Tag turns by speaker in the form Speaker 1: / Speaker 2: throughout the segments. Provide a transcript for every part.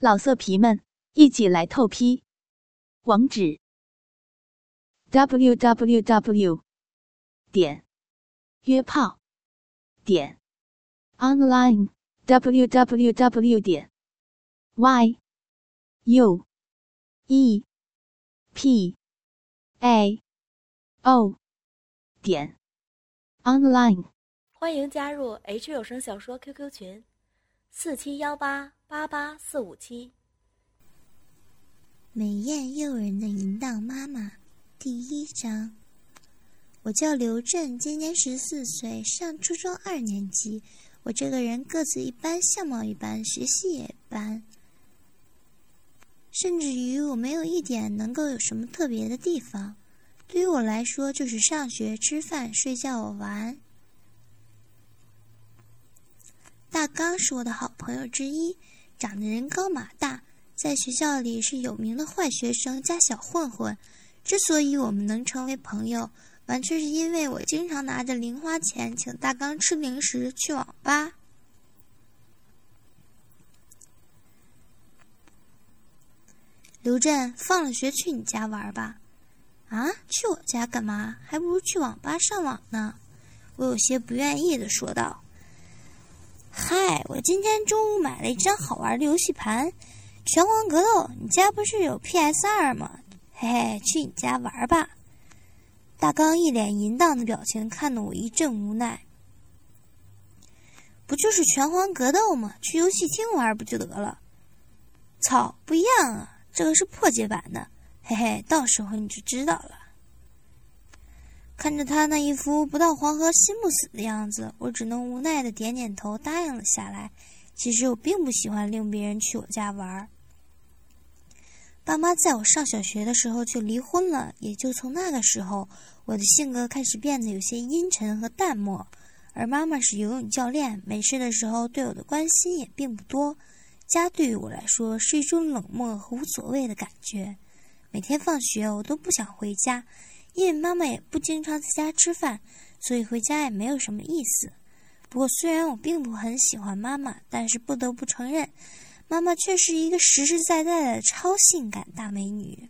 Speaker 1: 老色皮们，一起来透批！网址：w w w 点约炮点 online w w w 点 y u e p a o 点 online。
Speaker 2: 欢迎加入 H 有声小说 QQ 群：四七幺八。八八四五七，
Speaker 3: 美艳诱人的淫荡妈妈，第一章。我叫刘震，今年十四岁，上初中二年级。我这个人个子一般，相貌一般，学习也一般，甚至于我没有一点能够有什么特别的地方。对于我来说，就是上学、吃饭、睡觉、玩。大刚是我的好朋友之一。长得人高马大，在学校里是有名的坏学生加小混混。之所以我们能成为朋友，完全是因为我经常拿着零花钱请大刚吃零食、去网吧。刘震，放了学去你家玩吧。啊，去我家干嘛？还不如去网吧上网呢。我有些不愿意的说道。嗨，我今天中午买了一张好玩的游戏盘，《拳皇格斗》。你家不是有 PS 二吗？嘿嘿，去你家玩吧。大刚一脸淫荡的表情，看得我一阵无奈。不就是拳皇格斗吗？去游戏厅玩不就得了？操，不一样啊！这个是破解版的，嘿嘿，到时候你就知道了。看着他那一副不到黄河心不死的样子，我只能无奈的点点头，答应了下来。其实我并不喜欢令别人去我家玩儿。爸妈在我上小学的时候就离婚了，也就从那个时候，我的性格开始变得有些阴沉和淡漠。而妈妈是游泳教练，没事的时候对我的关心也并不多。家对于我来说是一种冷漠和无所谓的感觉。每天放学，我都不想回家。因为妈妈也不经常在家吃饭，所以回家也没有什么意思。不过，虽然我并不很喜欢妈妈，但是不得不承认，妈妈却是一个实实在在的超性感大美女。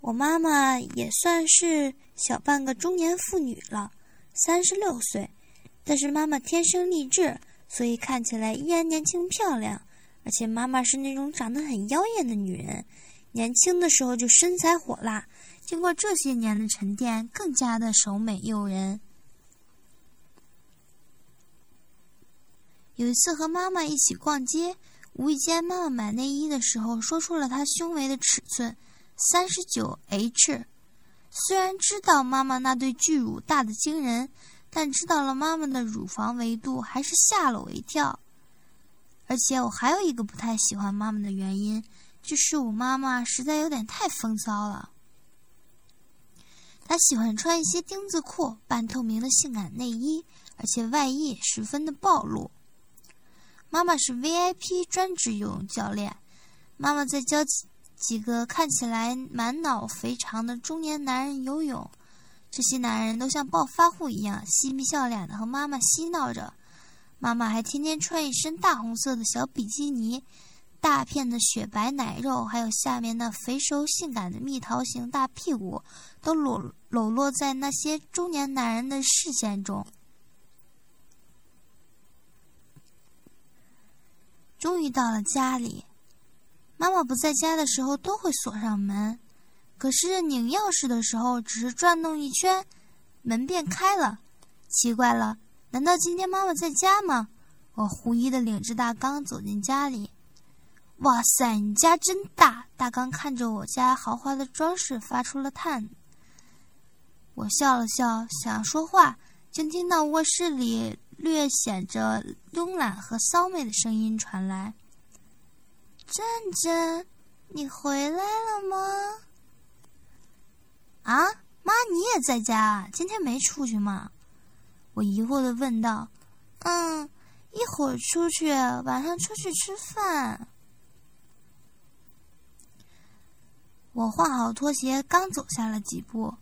Speaker 3: 我妈妈也算是小半个中年妇女了，三十六岁，但是妈妈天生丽质，所以看起来依然年轻漂亮。而且，妈妈是那种长得很妖艳的女人。年轻的时候就身材火辣，经过这些年的沉淀，更加的熟美诱人。有一次和妈妈一起逛街，无意间妈妈买内衣的时候说出了她胸围的尺寸，三十九 H。虽然知道妈妈那对巨乳大的惊人，但知道了妈妈的乳房维度，还是吓了我一跳。而且我还有一个不太喜欢妈妈的原因。就是我妈妈实在有点太风骚了，她喜欢穿一些丁字裤、半透明的性感内衣，而且外衣也十分的暴露。妈妈是 VIP 专职游泳教练，妈妈在教几几个看起来满脑肥肠的中年男人游泳，这些男人都像暴发户一样嬉皮笑脸的和妈妈嬉闹着，妈妈还天天穿一身大红色的小比基尼。大片的雪白奶肉，还有下面那肥熟性感的蜜桃型大屁股，都裸裸露在那些中年男人的视线中。终于到了家里，妈妈不在家的时候都会锁上门，可是拧钥匙的时候，只是转动一圈，门便开了。奇怪了，难道今天妈妈在家吗？我狐疑的领着大刚走进家里。哇塞，你家真大！大刚看着我家豪华的装饰，发出了叹。我笑了笑，想要说话，竟听到卧室里略显着慵懒和骚媚的声音传来：“珍珍，你回来了吗？”啊，妈，你也在家？今天没出去吗？我疑惑的问道。“嗯，一会儿出去，晚上出去吃饭。”我换好拖鞋，刚走下了几步，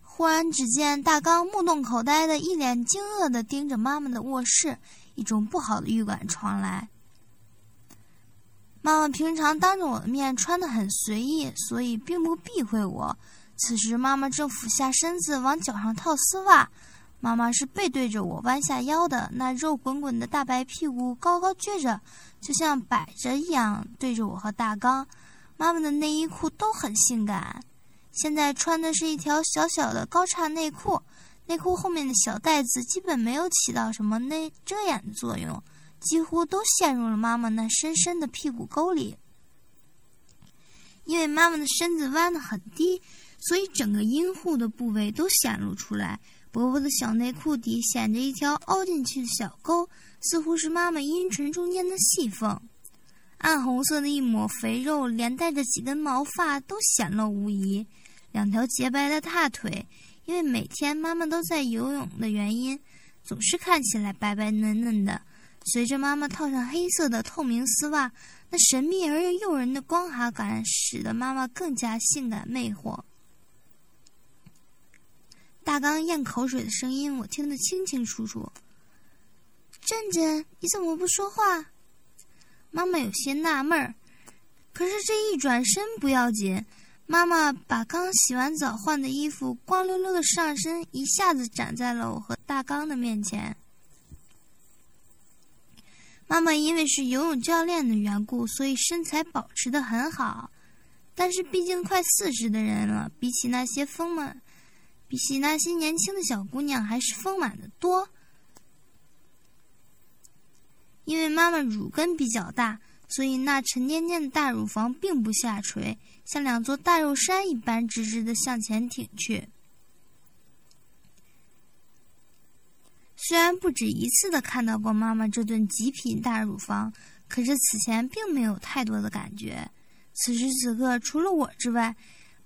Speaker 3: 忽然只见大刚目瞪口呆的，一脸惊愕的盯着妈妈的卧室，一种不好的预感传来。妈妈平常当着我的面穿得很随意，所以并不避讳我。此时，妈妈正俯下身子往脚上套丝袜。妈妈是背对着我，弯下腰的，那肉滚滚的大白屁股高高撅着，就像摆着一样，对着我和大刚。妈妈的内衣裤都很性感，现在穿的是一条小小的高叉内裤，内裤后面的小带子基本没有起到什么内遮掩的作用，几乎都陷入了妈妈那深深的屁股沟里。因为妈妈的身子弯得很低，所以整个阴户的部位都显露出来。薄薄的小内裤底显着一条凹进去的小沟，似乎是妈妈阴唇中间的细缝。暗红色的一抹肥肉，连带着几根毛发都显露无遗。两条洁白的大腿，因为每天妈妈都在游泳的原因，总是看起来白白嫩嫩的。随着妈妈套上黑色的透明丝袜，那神秘而又诱人的光滑感，使得妈妈更加性感魅惑。大刚咽口水的声音，我听得清清楚楚。震震，你怎么不说话？妈妈有些纳闷儿。可是这一转身不要紧，妈妈把刚洗完澡换的衣服光溜溜的上身一下子展在了我和大刚的面前。妈妈因为是游泳教练的缘故，所以身材保持的很好。但是毕竟快四十的人了，比起那些丰满。比起那些年轻的小姑娘，还是丰满的多。因为妈妈乳根比较大，所以那沉甸甸的大乳房并不下垂，像两座大肉山一般直直的向前挺去。虽然不止一次的看到过妈妈这顿极品大乳房，可是此前并没有太多的感觉。此时此刻，除了我之外。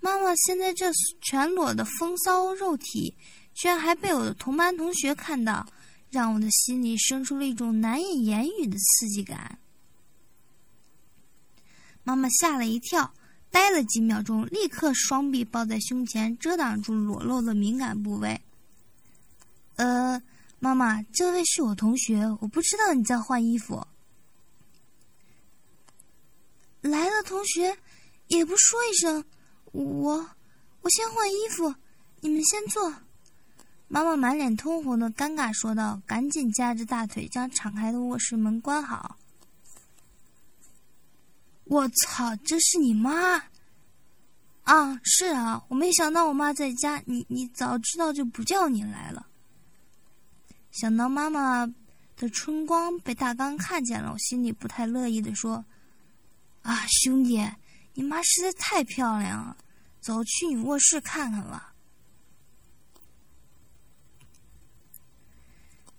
Speaker 3: 妈妈现在这全裸的风骚肉体，居然还被我的同班同学看到，让我的心里生出了一种难以言语的刺激感。妈妈吓了一跳，呆了几秒钟，立刻双臂抱在胸前，遮挡住裸露的敏感部位。呃，妈妈，这位是我同学，我不知道你在换衣服。来了，同学，也不说一声。我，我先换衣服，你们先坐。妈妈满脸通红的尴尬说道，赶紧夹着大腿将敞开的卧室门关好。我操，这是你妈？啊，是啊，我没想到我妈在家，你你早知道就不叫你来了。想到妈妈的春光被大刚看见了，我心里不太乐意的说：“啊，兄弟。”你妈实在太漂亮了，走去你卧室看看吧。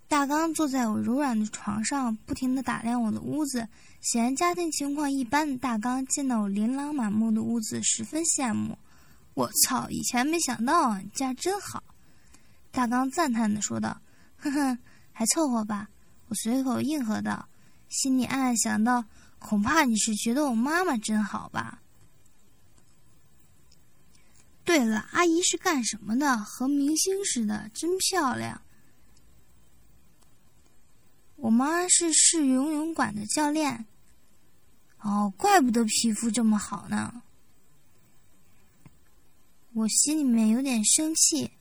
Speaker 3: 大刚坐在我柔软的床上，不停的打量我的屋子。显然家庭情况一般的大刚见到我琳琅满目的屋子，十分羡慕。我操，以前没想到啊，家真好。大刚赞叹的说道：“哼哼，还凑合吧。”我随口应和道，心里暗暗想到：恐怕你是觉得我妈妈真好吧。对了，阿姨是干什么的？和明星似的，真漂亮。我妈是市游泳馆的教练。哦，怪不得皮肤这么好呢。我心里面有点生气，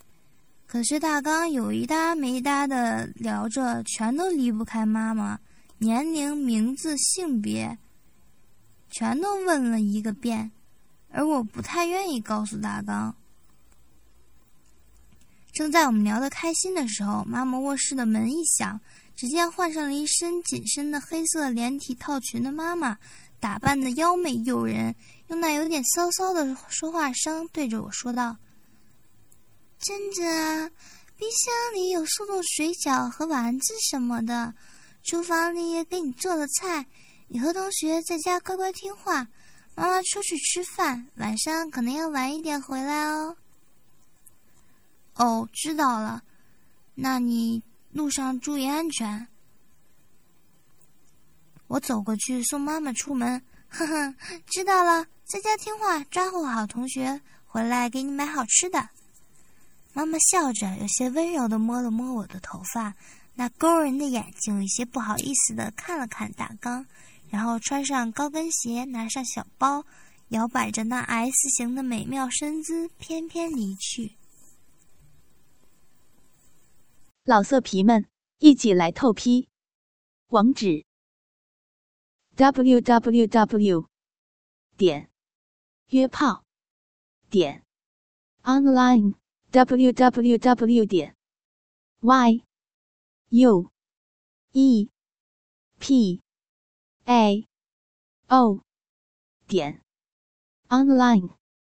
Speaker 3: 可是大刚有一搭没一搭的聊着，全都离不开妈妈，年龄、名字、性别，全都问了一个遍。而我不太愿意告诉大刚。正在我们聊得开心的时候，妈妈卧室的门一响，只见换上了一身紧身的黑色连体套裙的妈妈，打扮的妖媚诱人，用那有点骚骚的说话声对着我说道：“珍珍，冰箱里有速冻水饺和丸子什么的，厨房里也给你做了菜，你和同学在家乖乖听话。”妈妈出去吃饭，晚上可能要晚一点回来哦。哦，知道了。那你路上注意安全。我走过去送妈妈出门，呵呵，知道了，在家听话，抓护好同学，回来给你买好吃的。妈妈笑着，有些温柔的摸了摸我的头发，那勾人的眼睛有些不好意思的看了看大纲，然后穿上高跟鞋，拿上小包，摇摆着那 S 型的美妙身姿，翩翩离去。
Speaker 1: 老色皮们，一起来透批！网址：w w w 点约炮点 online w w w 点 y u e p a. O. 点。Online。